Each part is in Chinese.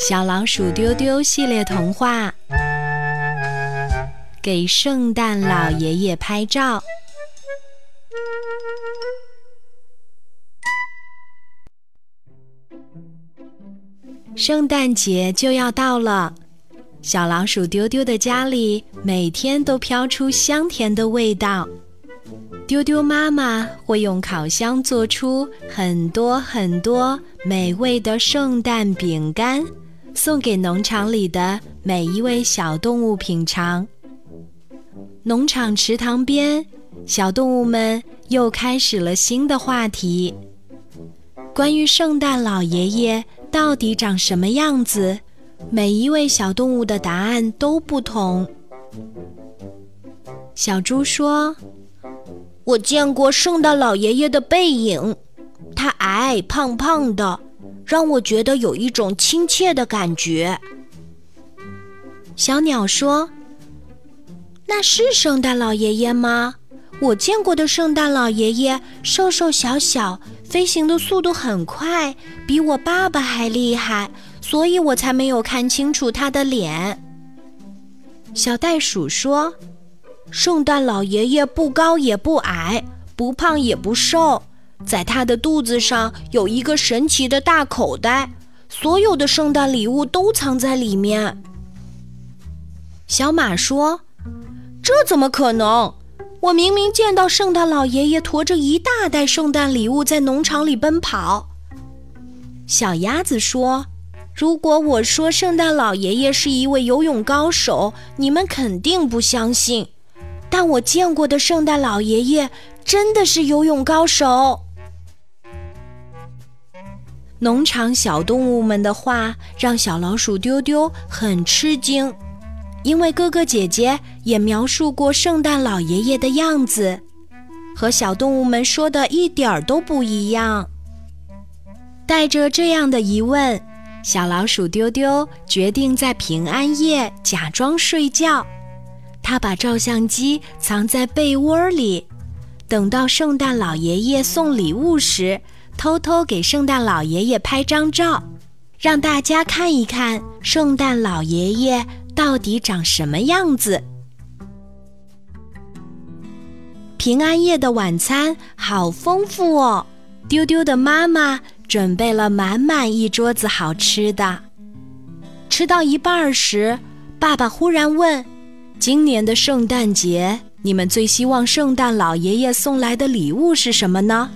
小老鼠丢丢系列童话，给圣诞老爷爷拍照。圣诞节就要到了，小老鼠丢丢的家里每天都飘出香甜的味道。丢丢妈妈会用烤箱做出很多很多美味的圣诞饼干，送给农场里的每一位小动物品尝。农场池塘边，小动物们又开始了新的话题。关于圣诞老爷爷到底长什么样子，每一位小动物的答案都不同。小猪说。我见过圣诞老爷爷的背影，他矮矮胖胖的，让我觉得有一种亲切的感觉。小鸟说：“那是圣诞老爷爷吗？我见过的圣诞老爷爷瘦瘦小小，飞行的速度很快，比我爸爸还厉害，所以我才没有看清楚他的脸。”小袋鼠说。圣诞老爷爷不高也不矮，不胖也不瘦，在他的肚子上有一个神奇的大口袋，所有的圣诞礼物都藏在里面。小马说：“这怎么可能？我明明见到圣诞老爷爷驮着一大袋圣诞礼物在农场里奔跑。”小鸭子说：“如果我说圣诞老爷爷是一位游泳高手，你们肯定不相信。”但我见过的圣诞老爷爷真的是游泳高手。农场小动物们的话让小老鼠丢丢很吃惊，因为哥哥姐姐也描述过圣诞老爷爷的样子，和小动物们说的一点儿都不一样。带着这样的疑问，小老鼠丢丢决定在平安夜假装睡觉。他把照相机藏在被窝里，等到圣诞老爷爷送礼物时，偷偷给圣诞老爷爷拍张照，让大家看一看圣诞老爷爷到底长什么样子。平安夜的晚餐好丰富哦，丢丢的妈妈准备了满满一桌子好吃的。吃到一半时，爸爸忽然问。今年的圣诞节，你们最希望圣诞老爷爷送来的礼物是什么呢？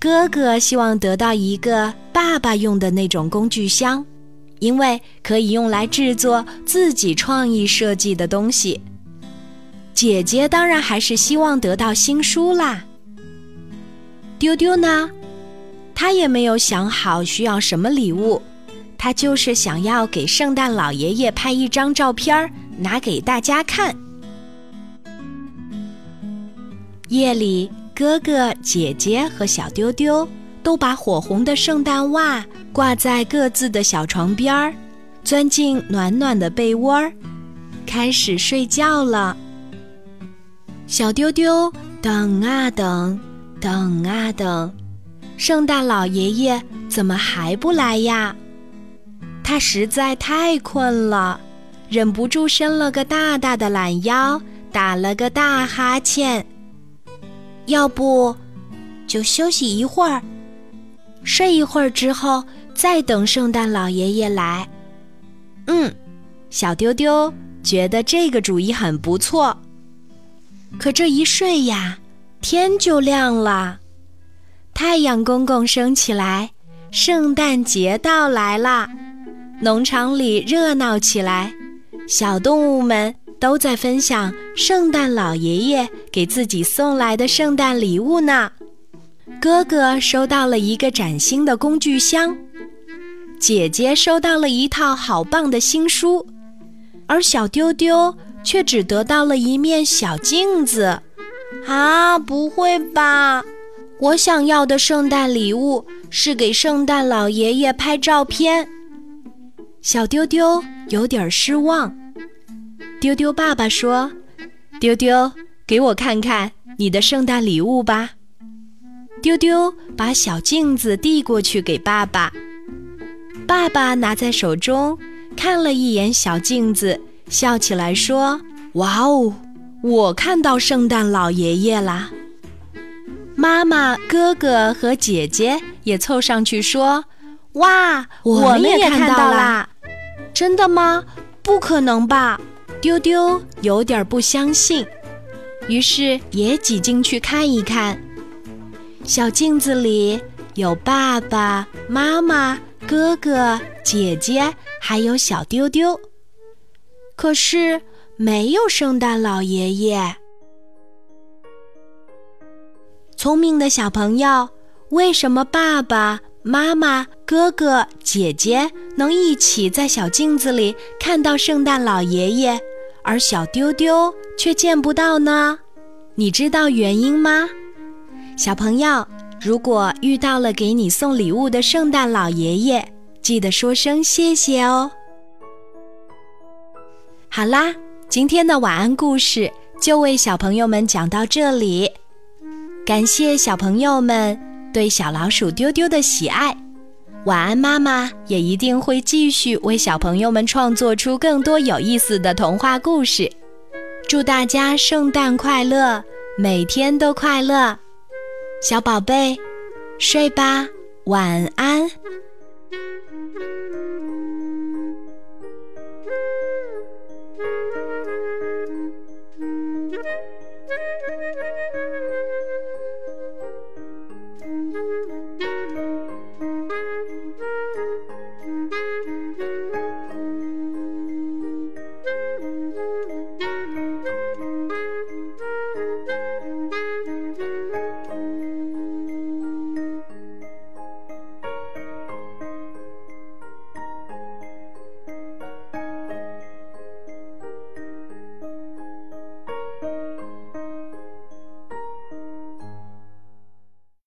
哥哥希望得到一个爸爸用的那种工具箱，因为可以用来制作自己创意设计的东西。姐姐当然还是希望得到新书啦。丢丢呢，他也没有想好需要什么礼物，他就是想要给圣诞老爷爷拍一张照片。拿给大家看。夜里，哥哥、姐姐和小丢丢都把火红的圣诞袜挂在各自的小床边儿，钻进暖暖的被窝儿，开始睡觉了。小丢丢等啊等，等啊等，圣诞老爷爷怎么还不来呀？他实在太困了。忍不住伸了个大大的懒腰，打了个大哈欠。要不，就休息一会儿，睡一会儿之后再等圣诞老爷爷来。嗯，小丢丢觉得这个主意很不错。可这一睡呀，天就亮了，太阳公公升起来，圣诞节到来啦，农场里热闹起来。小动物们都在分享圣诞老爷爷给自己送来的圣诞礼物呢。哥哥收到了一个崭新的工具箱，姐姐收到了一套好棒的新书，而小丢丢却只得到了一面小镜子。啊，不会吧！我想要的圣诞礼物是给圣诞老爷爷拍照片。小丢丢有点失望。丢丢爸爸说：“丢丢，给我看看你的圣诞礼物吧。”丢丢把小镜子递过去给爸爸。爸爸拿在手中，看了一眼小镜子，笑起来说：“哇哦，我看到圣诞老爷爷啦！”妈妈、哥哥和姐姐也凑上去说：“哇，我们也看到啦！”真的吗？不可能吧！丢丢有点不相信，于是也挤进去看一看。小镜子里有爸爸妈妈、哥哥姐姐，还有小丢丢，可是没有圣诞老爷爷。聪明的小朋友，为什么爸爸妈妈、哥哥姐姐能一起在小镜子里看到圣诞老爷爷，而小丢丢却见不到呢？你知道原因吗？小朋友，如果遇到了给你送礼物的圣诞老爷爷，记得说声谢谢哦。好啦，今天的晚安故事就为小朋友们讲到这里。感谢小朋友们对小老鼠丢丢的喜爱，晚安妈妈也一定会继续为小朋友们创作出更多有意思的童话故事。祝大家圣诞快乐，每天都快乐，小宝贝，睡吧，晚安。